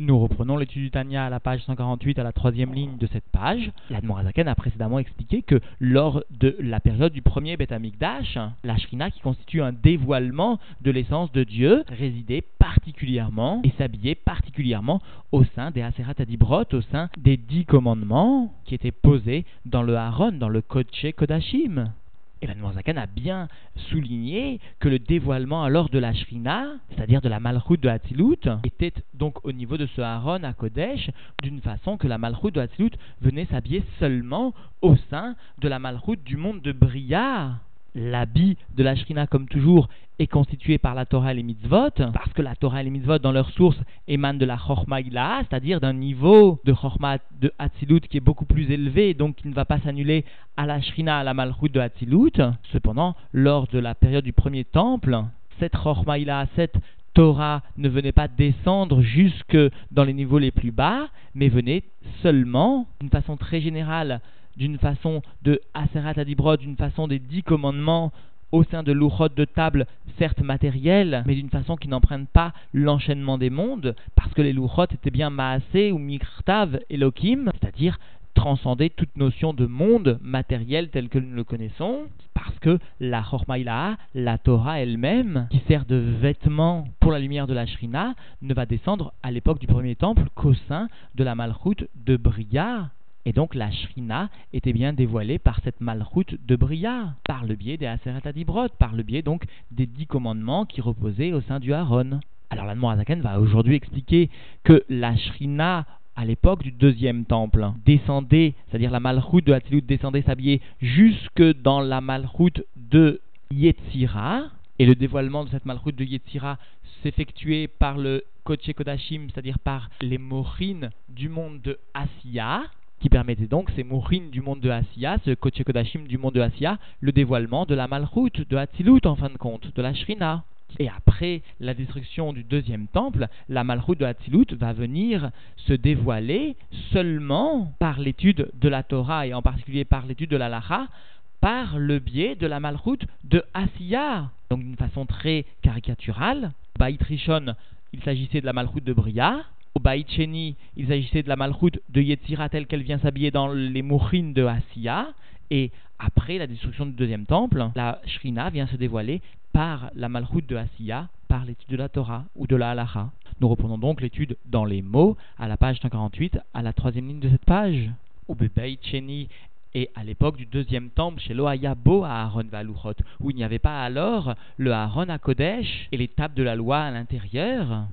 Nous reprenons l'étude du Tanya à la page 148 à la troisième ligne de cette page. L'Admorazaken a précédemment expliqué que lors de la période du premier Beth Amikdash, la Shrina qui constitue un dévoilement de l'essence de Dieu résidait particulièrement et s'habillait particulièrement au sein des Aserat Adibrot, au sein des dix commandements qui étaient posés dans le Haron, dans le Kodesh Kodashim. Et Zakan a bien souligné que le dévoilement alors de la Shrina, c'est-à-dire de la Malchut de Hatzilut, était donc au niveau de ce Aaron à Kodesh, d'une façon que la Malchut de Hatzilut venait s'habiller seulement au sein de la Malchut du monde de Bria. L'habit de la Shrina, comme toujours, est constitué par la Torah et les mitzvot, parce que la Torah et les mitzvot, dans leur source, émanent de la Chorma c'est-à-dire d'un niveau de Chorma de Hatzilut qui est beaucoup plus élevé, donc qui ne va pas s'annuler à la Shrina, à la Malchut de Hatzilut. Cependant, lors de la période du premier temple, cette Chorma cette Torah ne venait pas descendre jusque dans les niveaux les plus bas, mais venait seulement, d'une façon très générale, d'une façon de Aserat Adibrod, d'une façon des dix commandements au sein de l'Uchot de table, certes matérielle, mais d'une façon qui n'emprunte pas l'enchaînement des mondes, parce que les Luchot étaient bien Maasé ou Mikrtav Elohim, c'est-à-dire transcender toute notion de monde matériel tel que nous le connaissons, parce que la Chormaïla, la Torah elle-même, qui sert de vêtement pour la lumière de la Shrina, ne va descendre à l'époque du premier temple qu'au sein de la Malchut de Bria, et donc la Shrina était bien dévoilée par cette malroute de Bria, par le biais des Aseret Adibrot, par le biais donc des dix commandements qui reposaient au sein du Haron. Alors la Azaken va aujourd'hui expliquer que la Shrina à l'époque du deuxième temple, descendait, c'est-à-dire la malroute de Hatzilut descendait s'habiller jusque dans la malroute de Yetzira, et le dévoilement de cette malroute de Yetzira s'effectuait par le Koche Kodashim, c'est-à-dire par les morines du monde de Asiya, qui permettait donc ces mourines du monde de Asiya, ce Koche Kodashim du monde de Asiya, le dévoilement de la Malchut, de Hatzilut en fin de compte, de la Shrina. Et après la destruction du deuxième temple, la Malchut de Hatzilut va venir se dévoiler seulement par l'étude de la Torah et en particulier par l'étude de la Lacha, par le biais de la Malchut de Asiya. Donc d'une façon très caricaturale, Baït Rishon, il s'agissait de la Malchut de Bria, au Baïtcheni, il s'agissait de la malchoute de Yetzira telle qu'elle vient s'habiller dans les mourines de Asiya. Et après la destruction du deuxième temple, la Shrina vient se dévoiler par la malchoute de Asiya, par l'étude de la Torah ou de la Halacha. Nous reprenons donc l'étude dans les mots à la page 148, à la troisième ligne de cette page. Au Baïtcheni et à l'époque du deuxième temple, chez Loayabo à Aaron Valuchot, où il n'y avait pas alors le Aaron à Kodesh et les tables de la loi à l'intérieur,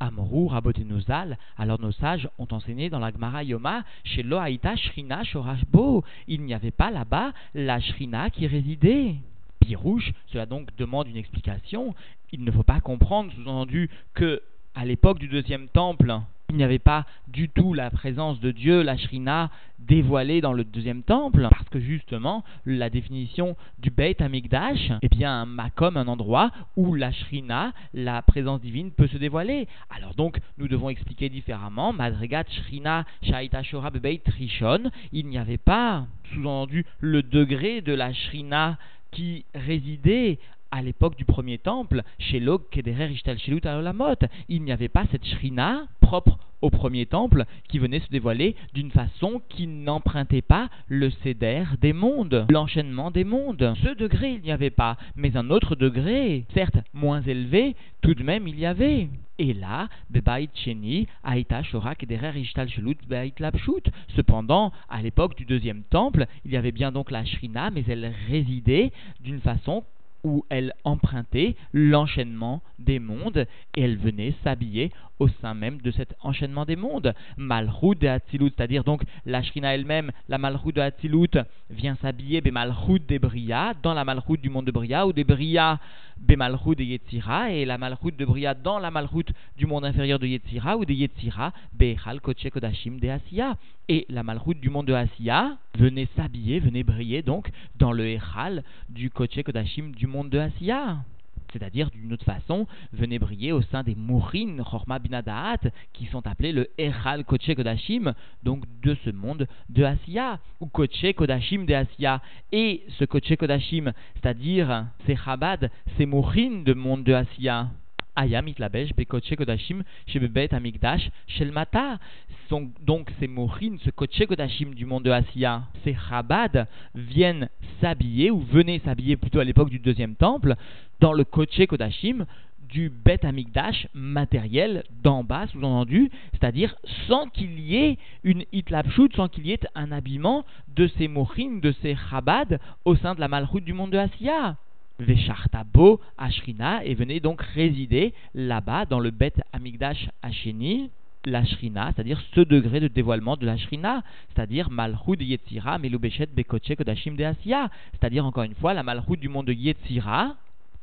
Amrou Rabotenuzal, alors nos sages ont enseigné dans la Gemara Yoma, chez Loaïta Shrina Shorashbo, il n'y avait pas là-bas la Shrina qui résidait. Pirouche, cela donc demande une explication. Il ne faut pas comprendre, sous-entendu, que à l'époque du deuxième temple, il n'y avait pas du tout la présence de Dieu, la Shrina, dévoilée dans le deuxième temple, parce que justement, la définition du Beit Amikdash, est bien, un makom, un endroit où la Shrina, la présence divine, peut se dévoiler. Alors donc, nous devons expliquer différemment, Madrigat Shrina Shaita Shora Beit Rishon, il n'y avait pas, sous-entendu, le degré de la Shrina qui résidait à l'époque du premier temple, chez Log Kederer Ishtal Alamot, il n'y avait pas cette shrina propre au premier temple qui venait se dévoiler d'une façon qui n'empruntait pas le céder des mondes, l'enchaînement des mondes. Ce degré il n'y avait pas, mais un autre degré, certes moins élevé, tout de même il y avait. Et là, Bebait Cheni, Aïta Shorak Kederer Ishtal Shelut Beit Lapshut. Cependant, à l'époque du deuxième temple, il y avait bien donc la shrina, mais elle résidait d'une façon où elle empruntait l'enchaînement des mondes et elle venait s'habiller au sein même de cet enchaînement des mondes. Malchut de Hatzilut, c'est-à-dire donc la Shrina elle-même, la Malchut de Hatzilut vient s'habiller be Malchut de Bria, dans la Malchut du monde de Bria, ou de Bria be Malchut de Yetzira, et la Malchut de Bria dans la Malchut du monde inférieur de Yetzira, ou de Yetzira be Chal Kodashim de Asiya. Et la Malchut du monde de Asiya venait s'habiller, venait briller donc dans le Echal du Koche Kodashim du monde de Asiya c'est-à-dire d'une autre façon, venait briller au sein des Mourin Chorma Binadaat, qui sont appelés le Echal Koche Kodashim, donc de ce monde de Asiya, ou Koche Kodashim de Asiya. Et ce Koche Kodashim, c'est-à-dire ces Chabad, ces Mourin de monde de Asiya, Ayam itlabesh bekoche kodashim shebebet amigdash shelmata. Donc ces mochines, ce koche kodashim du monde de Asiya, ces chabad viennent s'habiller ou venaient s'habiller plutôt à l'époque du deuxième temple dans le koche kodashim du Bet Amigdash matériel d'en bas, sous-entendu, c'est-à-dire sans qu'il y ait une hitlapshut, sans qu'il y ait un habillement de ces mochines, de ces chabad au sein de la malroute du monde de Asiya. Veshartabo Ashrina et venez donc résider là-bas dans le Bet Amigdash Asheni, la Shrina, c'est-à-dire ce degré de dévoilement de la Shrina, c'est-à-dire Malchut Yetzira Melubeshet Bekoche Kodashim de Asiya, c'est-à-dire encore une fois la Malchut du monde de Yetzira,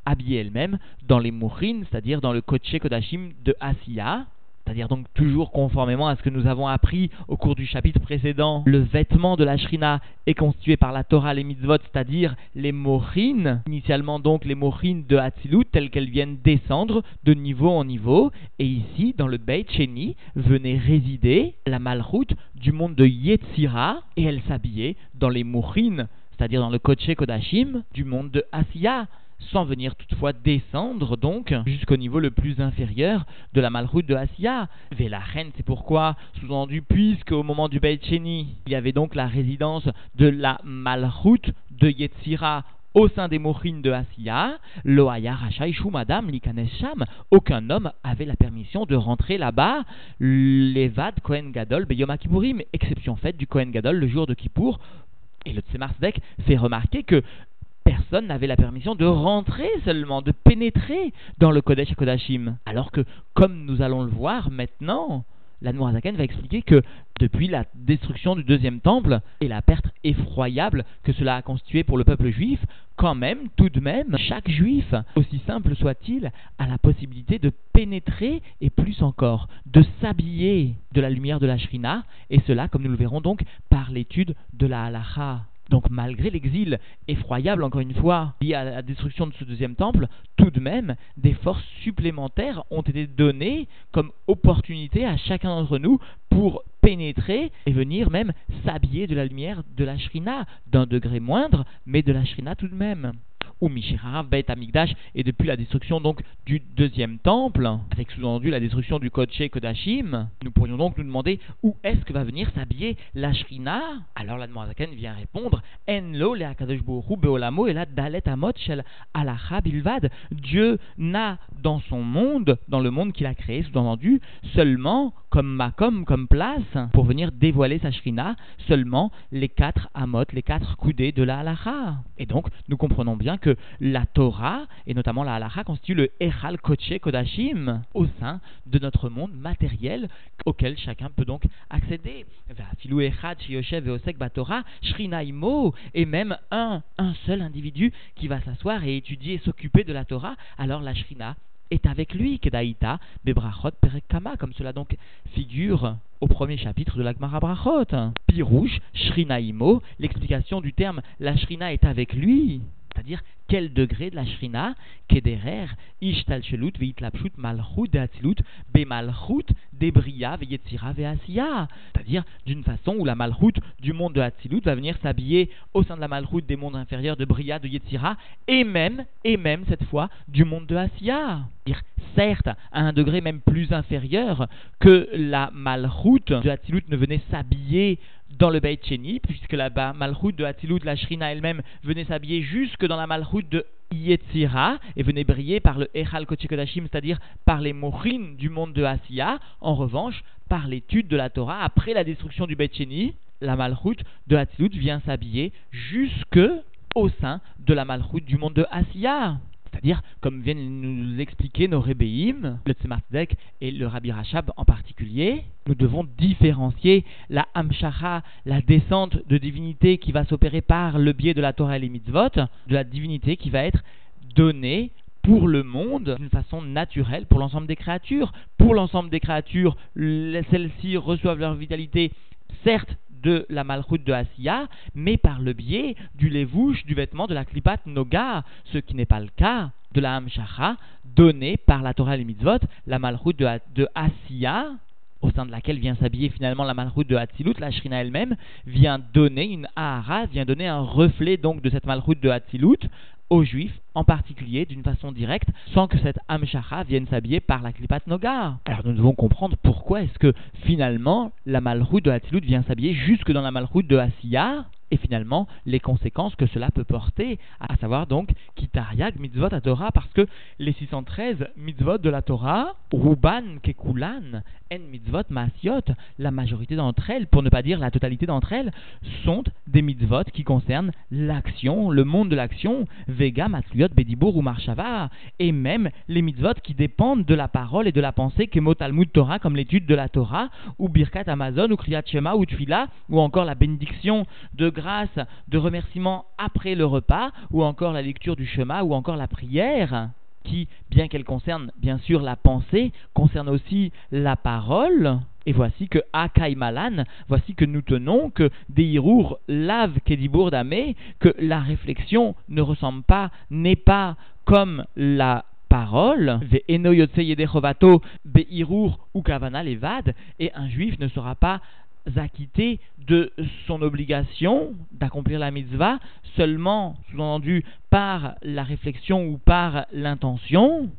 habillée elle-même dans les mourines, c'est-à-dire dans le Koche Kodashim de Asiya, c'est-à-dire donc toujours conformément à ce que nous avons appris au cours du chapitre précédent, le vêtement de la shrina est constitué par la Torah, les mitzvot, c'est-à-dire les morines, initialement donc les morines de Hatzilut, telles qu'elles viennent descendre de niveau en niveau, et ici, dans le Beit Sheni, venait résider la malroute du monde de Yetzira, et elle s'habillait dans les morines, c'est-à-dire dans le Kodesh Kodashim du monde de Asiya, sans venir toutefois descendre donc jusqu'au niveau le plus inférieur de la malroute de Asiya. reine, c'est pourquoi, sous-entendu, puisque au moment du Beit il y avait donc la résidence de la malroute de Yetzira au sein des mochines de Asiya, Loaya Rachaïchou Madame Likanesham, aucun homme avait la permission de rentrer là-bas, l'Evad Kohen Gadol Beyom Kippourim, exception faite du Kohen Gadol le jour de Kippour, et le Tzemar fait remarquer que personne n'avait la permission de rentrer seulement, de pénétrer dans le Kodesh Kodashim. Alors que, comme nous allons le voir maintenant, la Zaken va expliquer que depuis la destruction du deuxième temple et la perte effroyable que cela a constitué pour le peuple juif, quand même, tout de même, chaque juif, aussi simple soit-il, a la possibilité de pénétrer et plus encore, de s'habiller de la lumière de la Shrina, et cela, comme nous le verrons donc, par l'étude de la Halacha. Donc malgré l'exil effroyable, encore une fois, lié à la destruction de ce deuxième temple, tout de même, des forces supplémentaires ont été données comme opportunité à chacun d'entre nous pour pénétrer et venir même s'habiller de la lumière de la Shrina, d'un degré moindre, mais de la Shrina tout de même ou Mishirav Beit Amigdash, et depuis la destruction donc du deuxième temple, avec sous-entendu la destruction du Kodesh Kodashim, nous pourrions donc nous demander où est-ce que va venir s'habiller la Shrina Alors la Zaken vient répondre Enlo le Beolamo et la Dalet Amot Shel Bilvad. Dieu n'a dans son monde, dans le monde qu'il a créé, sous-entendu, seulement comme makom, comme place, pour venir dévoiler sa shrina, seulement les quatre amot, les quatre coudées de la halacha. Et donc, nous comprenons bien que la Torah, et notamment la halacha, constitue le Echal Koche Kodashim au sein de notre monde matériel auquel chacun peut donc accéder. Et même un, un seul individu qui va s'asseoir et étudier et s'occuper de la Torah, alors la shrina est avec lui, Kedaïta, Bebrachot, Perekama, comme cela donc figure au premier chapitre de l'Agmara Brachot. Pirouche, Shrinaimo, l'explication du terme la Shrina est avec lui, c'est-à-dire quel degré de la shrina Kederer, Ishtalchelut, Veitlapshut, Malchut, Deatzilut, Bemalchut, Debria, Veyetzira, Veasiya. C'est-à-dire d'une façon où la Malchut du monde de Hatzilut va venir s'habiller au sein de la Malchut des mondes inférieurs de Bria, de Yetzira, et même, et même cette fois, du monde de Asiya. Certes, à un degré même plus inférieur que la Malchut de Hatzilut ne venait s'habiller dans le Beit Sheni, puisque Malchut de Hatzilut, la Shrina elle-même, venait s'habiller jusque dans la Malchut de Yetzira et venait briller par le Echal Kodesh-Kodashim, c'est-à-dire par les Mochim du monde de Asiya. En revanche, par l'étude de la Torah, après la destruction du Beit Sheni, la Malchut de Hatzilut vient s'habiller jusque au sein de la Malchut du monde de Asiya. C'est-à-dire, comme viennent nous expliquer nos Rebbeim, le Tzemar et le Rabbi Rachab en particulier, nous devons différencier la Hamshacha, la descente de divinité qui va s'opérer par le biais de la Torah et les mitzvot, de la divinité qui va être donnée pour le monde d'une façon naturelle pour l'ensemble des créatures. Pour l'ensemble des créatures, celles-ci reçoivent leur vitalité certes de la malroute de Asiya, mais par le biais du levouche, du vêtement de la klipat noga, ce qui n'est pas le cas de la hamshacha donnée par la Torah et les mitzvot, la malroute de, de Asiya, au sein de laquelle vient s'habiller finalement la malroute de Hatzilut, la Shrina elle-même, vient donner une Ahara, vient donner un reflet donc de cette malroute de Hatzilut aux Juifs en particulier d'une façon directe sans que cette Amshacha vienne s'habiller par la Klipat Nogar. Alors nous devons comprendre pourquoi est-ce que finalement la malroute de Hatzilut vient s'habiller jusque dans la malroute de Asiya et finalement les conséquences que cela peut porter, à savoir donc Kitariag mitzvot à Torah, parce que les 613 mitzvot de la Torah, Ruban Kekulan, En mitzvot Masiot, la majorité d'entre elles, pour ne pas dire la totalité d'entre elles, sont des mitzvot qui concernent l'action, le monde de l'action, Vega, Matsuyot, Bedibur ou Marshava, et même les mitzvot qui dépendent de la parole et de la pensée, Kemo Talmud Torah, comme l'étude de la Torah, ou Birkat Amazon, ou Kriyat Shema, ou Tfila, ou encore la bénédiction de grâce, de remerciement après le repas, ou encore la lecture du chemin, ou encore la prière, qui, bien qu'elle concerne bien sûr la pensée, concerne aussi la parole. Et voici que Malan, voici que nous tenons que Deirour lave Kedibur Damé, que la réflexion ne ressemble pas, n'est pas comme la parole, ou Kavana Levad, et un juif ne sera pas acquitté de son obligation d'accomplir la mitzvah seulement, sous-entendu, par la réflexion ou par l'intention,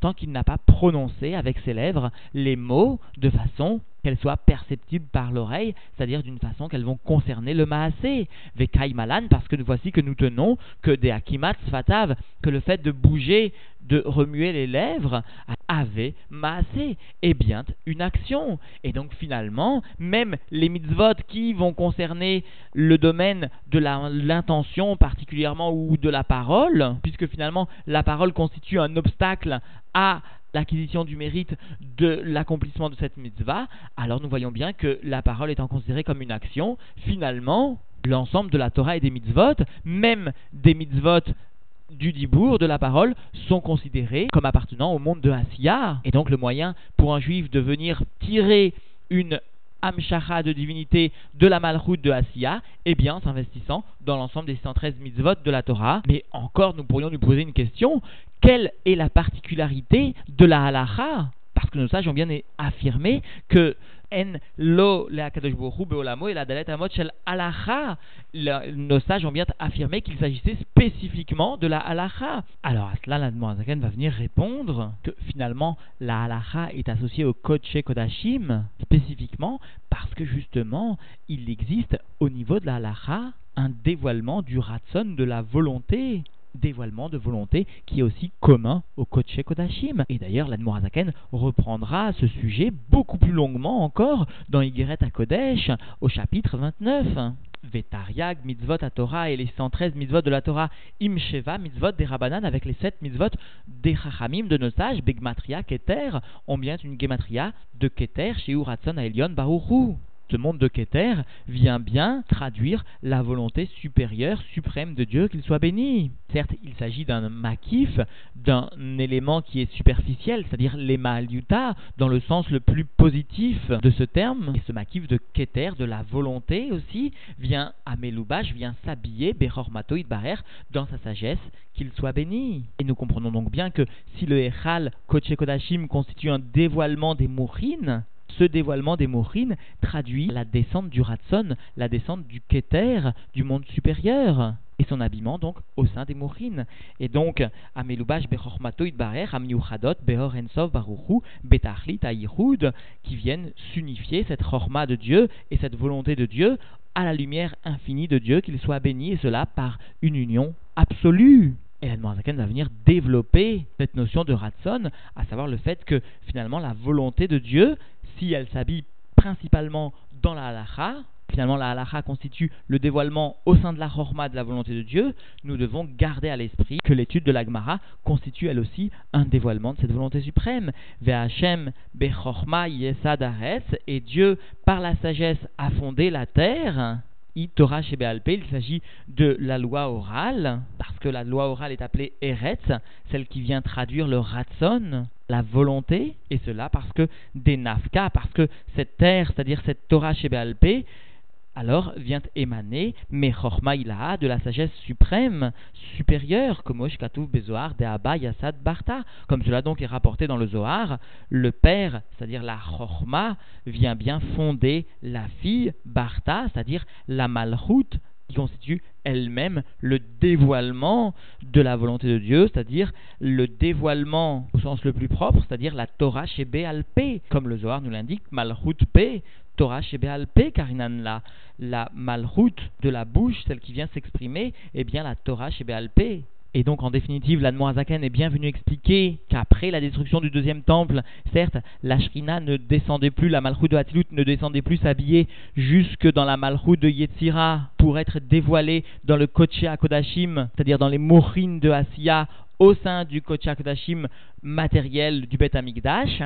tant qu'il n'a pas prononcé avec ses lèvres les mots de façon qu'elles soient perceptibles par l'oreille, c'est-à-dire d'une façon qu'elles vont concerner le maasé. Vekai malan, parce que voici que nous tenons que des akimat sfatav, que le fait de bouger, de remuer les lèvres, avait maasé, est bien une action. Et donc finalement, même les mitzvot qui vont concerner le domaine de l'intention particulièrement ou de la parole, puisque finalement la parole constitue un obstacle à l'acquisition du mérite de l'accomplissement de cette mitzvah, alors nous voyons bien que la parole étant considérée comme une action, finalement, l'ensemble de la Torah et des mitzvot, même des mitzvot du dibour, de la parole, sont considérés comme appartenant au monde de Asiya. Et donc le moyen pour un juif de venir tirer une Amshacha de divinité de la malroute de Asiya, eh bien, s'investissant dans l'ensemble des 113 mitzvot de la Torah. Mais encore, nous pourrions nous poser une question quelle est la particularité de la halacha? Parce que nos sages ont bien affirmé que en lo et la dalet amot shel. Nos sages ont bien affirmé qu'il s'agissait spécifiquement de la halacha. Alors à cela, la va venir répondre que finalement la halacha est associée au Kodesh Kodashim spécifiquement parce que justement il existe au niveau de la halacha un dévoilement du ratson de la volonté dévoilement de volonté qui est aussi commun au Kodesh Kodashim. Et d'ailleurs, l'Admorazaken reprendra ce sujet beaucoup plus longuement encore dans Yigeret à Kodesh au chapitre 29. Vetariag, mitzvot à Torah et les 113 mitzvot de la Torah, Imsheva, mitzvot des Rabbanan avec les 7 mitzvot des Chachamim de nos sages, Begmatria, Keter, ont bien une Gematria de Keter chez Uratson à Elion Baruchu ce monde de Keter vient bien traduire la volonté supérieure, suprême de Dieu, qu'il soit béni. Certes, il s'agit d'un makif, d'un élément qui est superficiel, c'est-à-dire l'emaliuta, dans le sens le plus positif de ce terme. Et ce makif de Keter, de la volonté aussi, vient à Meloubash, vient s'habiller, Behor Matoïd Barer, dans sa sagesse, qu'il soit béni. Et nous comprenons donc bien que si le Echal Koche Kodashim constitue un dévoilement des mourines, ce dévoilement des Mourines traduit la descente du Ratson, la descente du Keter, du monde supérieur, et son habillement donc au sein des Mourines. Et donc, Amelubash Bechormato Idbarer, Amiuchadot, Behor Ensov Baruchu, Betachlit Aïhoud, qui viennent s'unifier cette Chorma de Dieu et cette volonté de Dieu à la lumière infinie de Dieu, qu'il soit béni, et cela par une union absolue. Et la va venir développer cette notion de Ratson, à savoir le fait que finalement la volonté de Dieu, si elle s'habille principalement dans la halacha, finalement la halacha constitue le dévoilement au sein de la chorma de la volonté de Dieu, nous devons garder à l'esprit que l'étude de l'agmara constitue elle aussi un dévoilement de cette volonté suprême. Ve'Hashem bechorma yesad et Dieu par la sagesse a fondé la terre. Torah chez il s'agit de la loi orale, parce que la loi orale est appelée Eretz, celle qui vient traduire le Ratson, la volonté, et cela parce que des Nafka, parce que cette terre, c'est-à-dire cette Torah chez alors vient émaner Mechorma Ilaha de la sagesse suprême, supérieure, comme Oshkatouf Bezoar de Abba Yassad Barta. Comme cela donc est rapporté dans le Zohar, le père, c'est-à-dire la Chorma, vient bien fonder la fille Barta, c'est-à-dire la Malchut, qui constitue elle-même le dévoilement de la volonté de Dieu, c'est-à-dire le dévoilement au sens le plus propre, c'est-à-dire la Torah chez Alpé, comme le Zohar nous l'indique, Malchut P, Torah chez Alpé, Karinan la, la Malchut de la bouche, celle qui vient s'exprimer, eh bien la Torah chez Alpé. Et donc, en définitive, l'Admoazaken est bien venu expliquer qu'après la destruction du deuxième temple, certes, la Shrina ne descendait plus, la Malchut de Hatilut ne descendait plus s'habiller jusque dans la Malchut de Yetzira pour être dévoilée dans le Koché Kodashim, c'est-à-dire dans les Mourines de Asiya au sein du Koché Kodashim matériel du Bet Amigdash.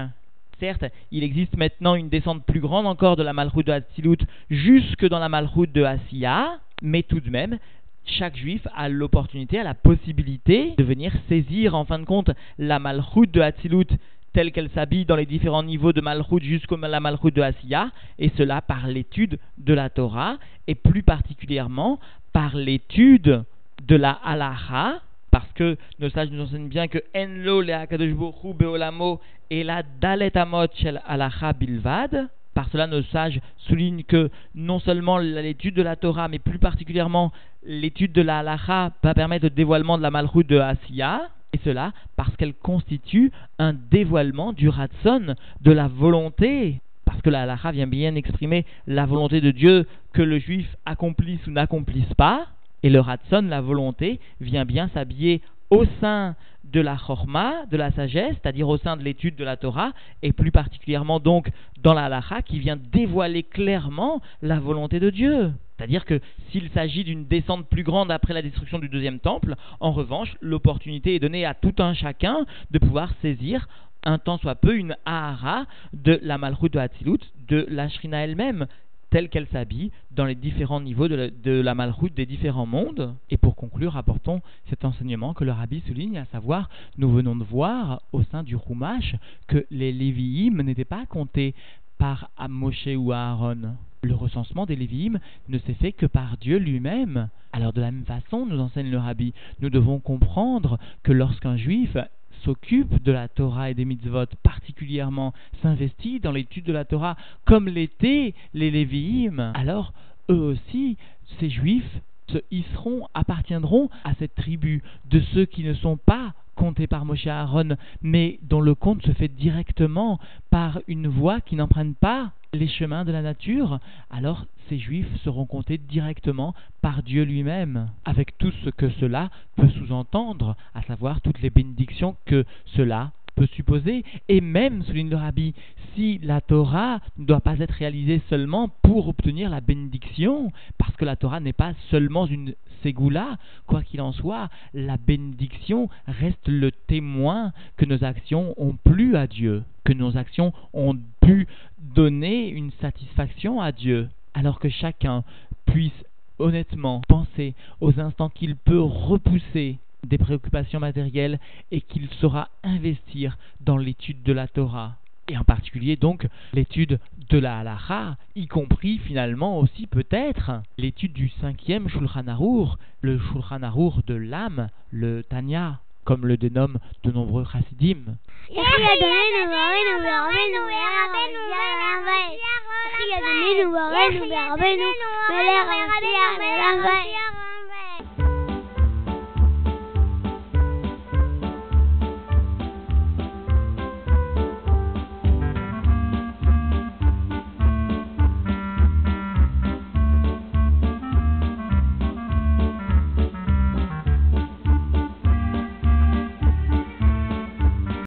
Certes, il existe maintenant une descente plus grande encore de la Malchut de Hatilut jusque dans la Malchut de Asiya, mais tout de même, chaque juif a l'opportunité, a la possibilité de venir saisir en fin de compte la malchoute de Hatzilut telle qu'elle s'habille dans les différents niveaux de malchoute jusqu'à la malchoute de Asiya, et cela par l'étude de la Torah, et plus particulièrement par l'étude de la halacha, parce que nos sages nous enseignent bien que Enlo le beolamo et la dalet amot shel halacha bilvad, par cela, nos sages soulignent que non seulement l'étude de la Torah, mais plus particulièrement l'étude de la halacha va permettre le dévoilement de la malchoute de Asiya, et cela parce qu'elle constitue un dévoilement du ratson, de la volonté, parce que la halacha vient bien exprimer la volonté de Dieu que le juif accomplisse ou n'accomplisse pas, et le ratson, la volonté, vient bien s'habiller au sein de la chorma, de la sagesse, c'est-à-dire au sein de l'étude de la Torah, et plus particulièrement donc dans la halacha qui vient dévoiler clairement la volonté de Dieu. C'est-à-dire que s'il s'agit d'une descente plus grande après la destruction du deuxième temple, en revanche, l'opportunité est donnée à tout un chacun de pouvoir saisir un temps soit peu une ahara de la malchut de Hatzilut, de la shrina elle-même, telle qu'elle s'habille dans les différents niveaux de la, malroute des différents mondes. Et pour conclure, apportons cet enseignement que le rabbi souligne, à savoir, nous venons de voir au sein du Rumash que les Lévi'im n'étaient pas comptés par Moshe ou Aaron. Le recensement des Lévi'im ne s'est fait que par Dieu lui-même. Alors de la même façon, nous enseigne le rabbi, nous devons comprendre que lorsqu'un juif s'occupe de la Torah et des mitzvot, particulièrement s'investit dans l'étude de la Torah, comme l'étaient les Lévi'im, alors eux aussi, ces juifs, se hisseront, appartiendront à cette tribu de ceux qui ne sont pas comptés par Moshe Aaron, mais dont le compte se fait directement par une voie qui n'emprunte pas les chemins de la nature, alors ces juifs seront comptés directement par Dieu lui-même, avec tout ce que cela peut sous-entendre, à savoir toutes les bénédictions que cela peut supposer, et même, souligne le rabbi, si la Torah ne doit pas être réalisée seulement pour obtenir la bénédiction, parce que la Torah n'est pas seulement une ségoula, quoi qu'il en soit, la bénédiction reste le témoin que nos actions ont plu à Dieu, que nos actions ont pu donner une satisfaction à Dieu, alors que chacun puisse honnêtement penser aux instants qu'il peut repousser des préoccupations matérielles et qu'il saura investir dans l'étude de la Torah. Et en particulier donc l'étude de la halacha, y compris finalement aussi peut-être l'étude du cinquième Shulchan Arour, le Shulchan Arour de l'âme, le Tanya, comme le dénomment de nombreux chassidim.